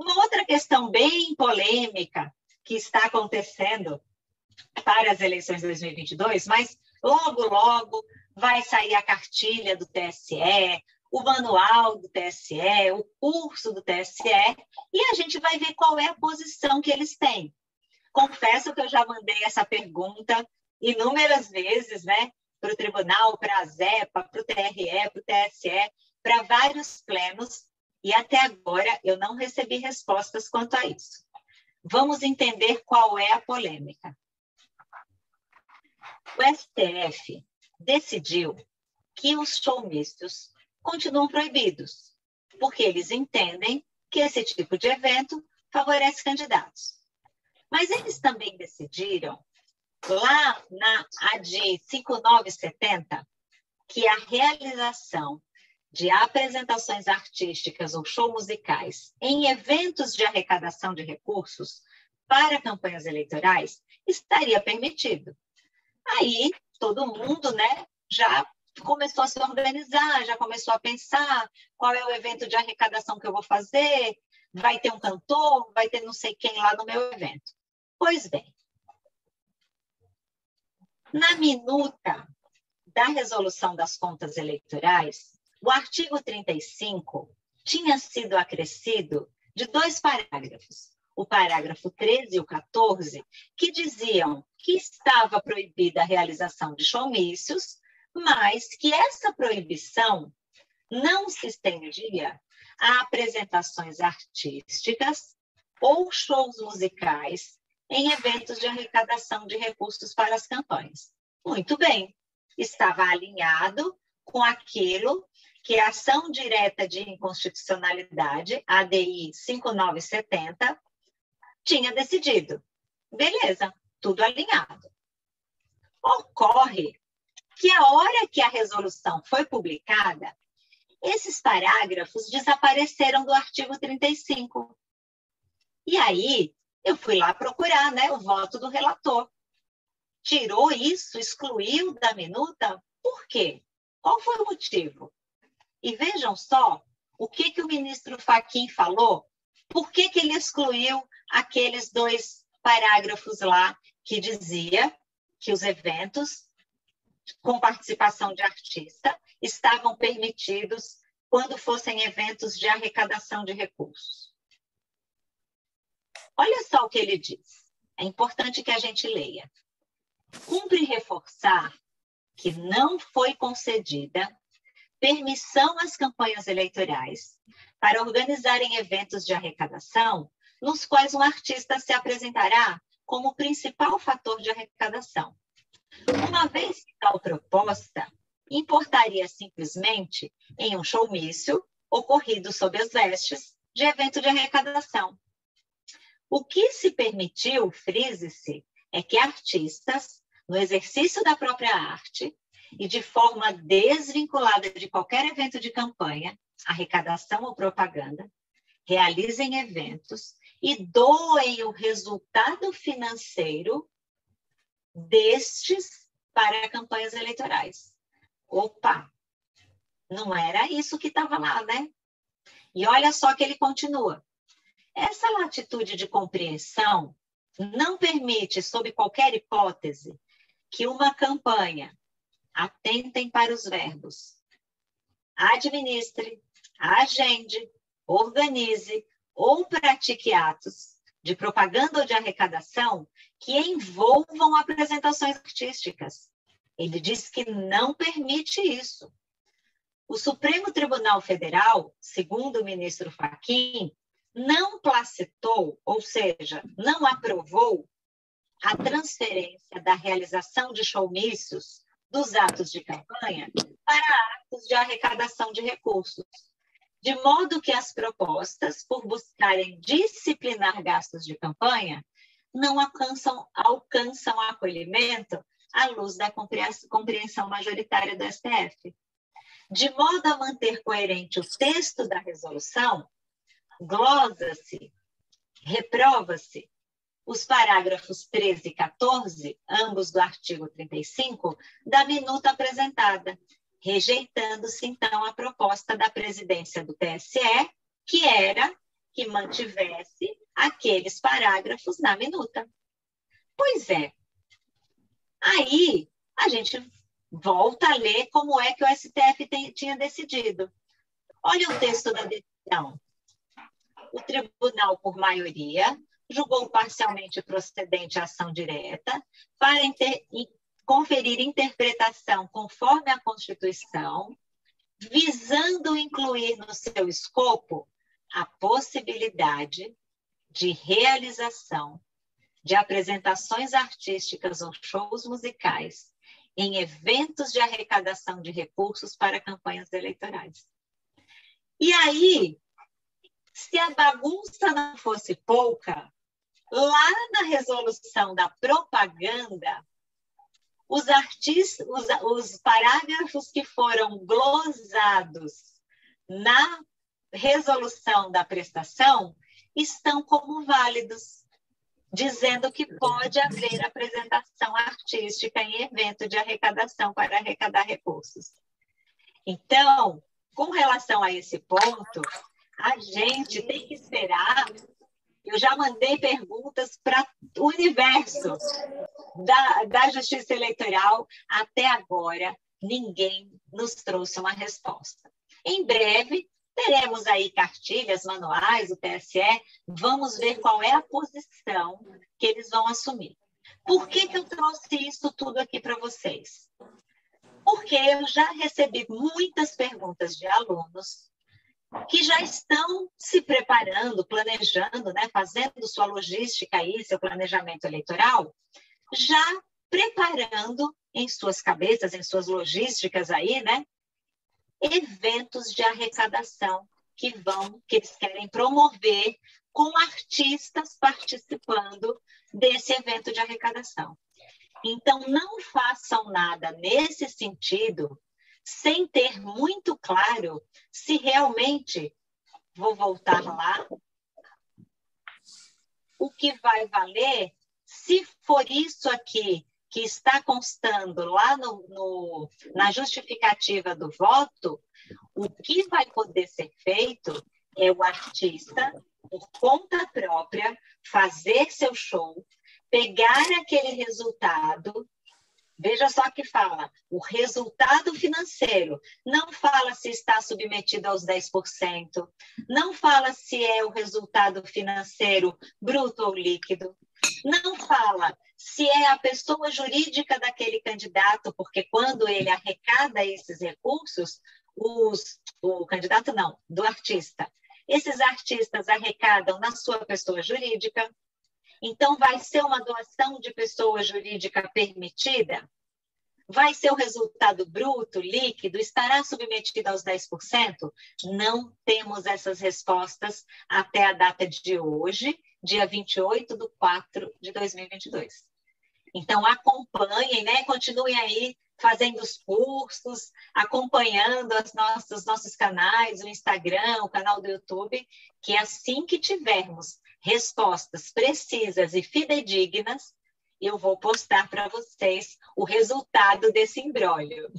Uma outra questão bem polêmica que está acontecendo para as eleições de 2022, mas logo, logo vai sair a cartilha do TSE, o manual do TSE, o curso do TSE, e a gente vai ver qual é a posição que eles têm. Confesso que eu já mandei essa pergunta inúmeras vezes, né? Para o tribunal, para a ZEPA, para o TRE, para o TSE, para vários plenos, e até agora eu não recebi respostas quanto a isso. Vamos entender qual é a polêmica. O STF decidiu que os showmistos continuam proibidos, porque eles entendem que esse tipo de evento favorece candidatos. Mas eles também decidiram, lá na AD 5970, que a realização de apresentações artísticas ou shows musicais em eventos de arrecadação de recursos para campanhas eleitorais estaria permitido. Aí todo mundo, né, já começou a se organizar, já começou a pensar qual é o evento de arrecadação que eu vou fazer, vai ter um cantor, vai ter não sei quem lá no meu evento. Pois bem, na minuta da resolução das contas eleitorais, o artigo 35 tinha sido acrescido de dois parágrafos, o parágrafo 13 e o 14, que diziam que estava proibida a realização de showmícios, mas que essa proibição não se estendia a apresentações artísticas ou shows musicais em eventos de arrecadação de recursos para as campanhas. Muito bem, estava alinhado com aquilo que a ação direta de inconstitucionalidade, ADI 5970, tinha decidido. Beleza, tudo alinhado. Ocorre que a hora que a resolução foi publicada, esses parágrafos desapareceram do artigo 35. E aí, eu fui lá procurar né, o voto do relator. Tirou isso, excluiu da minuta, por quê? Qual foi o motivo? E vejam só o que, que o ministro Faquim falou, por que, que ele excluiu aqueles dois parágrafos lá que dizia que os eventos com participação de artista estavam permitidos quando fossem eventos de arrecadação de recursos. Olha só o que ele diz. É importante que a gente leia. Cumpre reforçar que não foi concedida permissão às campanhas eleitorais para organizarem eventos de arrecadação nos quais um artista se apresentará como principal fator de arrecadação. Uma vez que tal proposta importaria simplesmente em um showmício ocorrido sob as vestes de evento de arrecadação. O que se permitiu, frise-se, é que artistas, no exercício da própria arte, e de forma desvinculada de qualquer evento de campanha, arrecadação ou propaganda, realizem eventos e doem o resultado financeiro destes para campanhas eleitorais. Opa, não era isso que estava lá, né? E olha só que ele continua. Essa latitude de compreensão não permite, sob qualquer hipótese, que uma campanha atentem para os verbos. Administre, agende, organize ou pratique atos de propaganda ou de arrecadação que envolvam apresentações artísticas. Ele diz que não permite isso. O Supremo Tribunal Federal, segundo o ministro Fachin, não placitou, ou seja, não aprovou a transferência da realização de showmícios dos atos de campanha para atos de arrecadação de recursos, de modo que as propostas, por buscarem disciplinar gastos de campanha, não alcançam, alcançam acolhimento à luz da compreensão majoritária do STF. De modo a manter coerente o texto da resolução, glosa-se, reprova-se os parágrafos 13 e 14, ambos do artigo 35, da minuta apresentada, rejeitando-se, então, a proposta da presidência do TSE, que era que mantivesse aqueles parágrafos na minuta. Pois é. Aí a gente volta a ler como é que o STF tem, tinha decidido. Olha o texto da decisão. O tribunal, por maioria, julgou parcialmente procedente a ação direta para inter, conferir interpretação conforme a Constituição, visando incluir no seu escopo a possibilidade de realização de apresentações artísticas ou shows musicais em eventos de arrecadação de recursos para campanhas eleitorais. E aí, se a bagunça não fosse pouca, lá na resolução da propaganda, os artistas, os, os parágrafos que foram glosados na resolução da prestação estão como válidos, dizendo que pode haver apresentação artística em evento de arrecadação para arrecadar recursos. Então, com relação a esse ponto, a gente tem que esperar. Eu já mandei perguntas para o universo da, da Justiça Eleitoral. Até agora, ninguém nos trouxe uma resposta. Em breve, teremos aí cartilhas, manuais, o TSE. Vamos ver qual é a posição que eles vão assumir. Por que, que eu trouxe isso tudo aqui para vocês? Porque eu já recebi muitas perguntas de alunos que já estão se preparando, planejando, né, fazendo sua logística aí, seu planejamento eleitoral, já preparando em suas cabeças, em suas logísticas aí, né, eventos de arrecadação que vão, que eles querem promover com artistas participando desse evento de arrecadação. Então, não façam nada nesse sentido sem ter muito claro se realmente, vou voltar lá, o que vai valer, se for isso aqui que está constando lá no, no, na justificativa do voto, o que vai poder ser feito é o artista, por conta própria, fazer seu show, pegar aquele resultado Veja só que fala o resultado financeiro, não fala se está submetido aos 10%, não fala se é o resultado financeiro bruto ou líquido, não fala se é a pessoa jurídica daquele candidato, porque quando ele arrecada esses recursos, os, o candidato não, do artista. Esses artistas arrecadam na sua pessoa jurídica, então, vai ser uma doação de pessoa jurídica permitida? Vai ser o resultado bruto, líquido? Estará submetido aos 10%? Não temos essas respostas até a data de hoje, dia 28 de 4 de 2022. Então, acompanhem, né? continuem aí fazendo os cursos, acompanhando as nossas, os nossos canais, o Instagram, o canal do YouTube, que assim que tivermos respostas precisas e fidedignas, eu vou postar para vocês o resultado desse embrólio.